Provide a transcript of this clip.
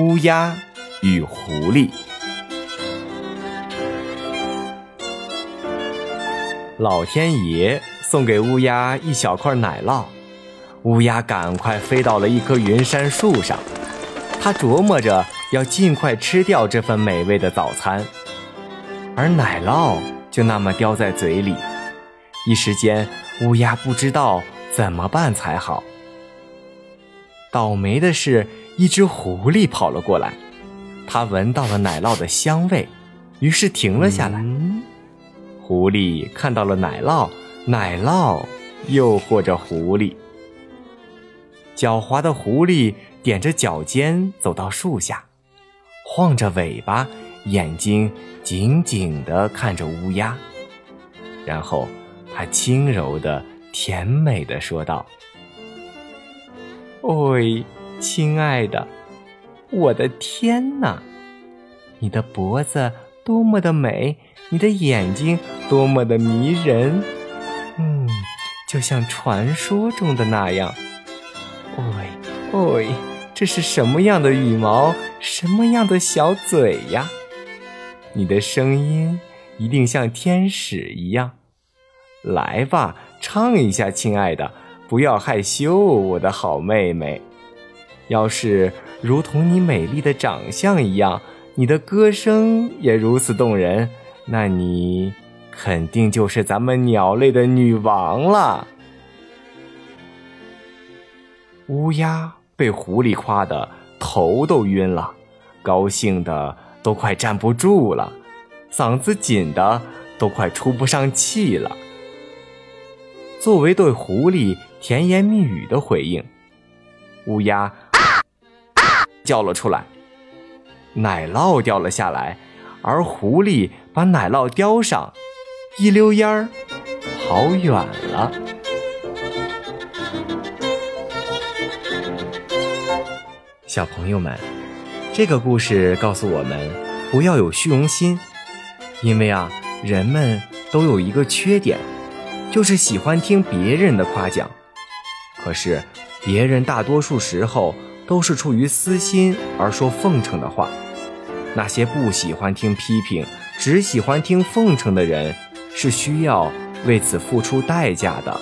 乌鸦与狐狸。老天爷送给乌鸦一小块奶酪，乌鸦赶快飞到了一棵云杉树上，它琢磨着要尽快吃掉这份美味的早餐，而奶酪就那么叼在嘴里，一时间乌鸦不知道怎么办才好。倒霉的是，一只狐狸跑了过来，它闻到了奶酪的香味，于是停了下来。狐狸看到了奶酪，奶酪诱惑着狐狸。狡猾的狐狸踮着脚尖走到树下，晃着尾巴，眼睛紧紧地看着乌鸦，然后它轻柔的、甜美的说道。喂，亲爱的，我的天哪！你的脖子多么的美，你的眼睛多么的迷人，嗯，就像传说中的那样。喂，喂，这是什么样的羽毛，什么样的小嘴呀？你的声音一定像天使一样。来吧，唱一下，亲爱的。不要害羞，我的好妹妹。要是如同你美丽的长相一样，你的歌声也如此动人，那你肯定就是咱们鸟类的女王了。乌鸦被狐狸夸的头都晕了，高兴的都快站不住了，嗓子紧的都快出不上气了。作为对狐狸甜言蜜语的回应，乌鸦掉了出来，奶酪掉了下来，而狐狸把奶酪叼上，一溜烟儿跑远了。小朋友们，这个故事告诉我们，不要有虚荣心，因为啊，人们都有一个缺点。就是喜欢听别人的夸奖，可是别人大多数时候都是出于私心而说奉承的话。那些不喜欢听批评，只喜欢听奉承的人，是需要为此付出代价的。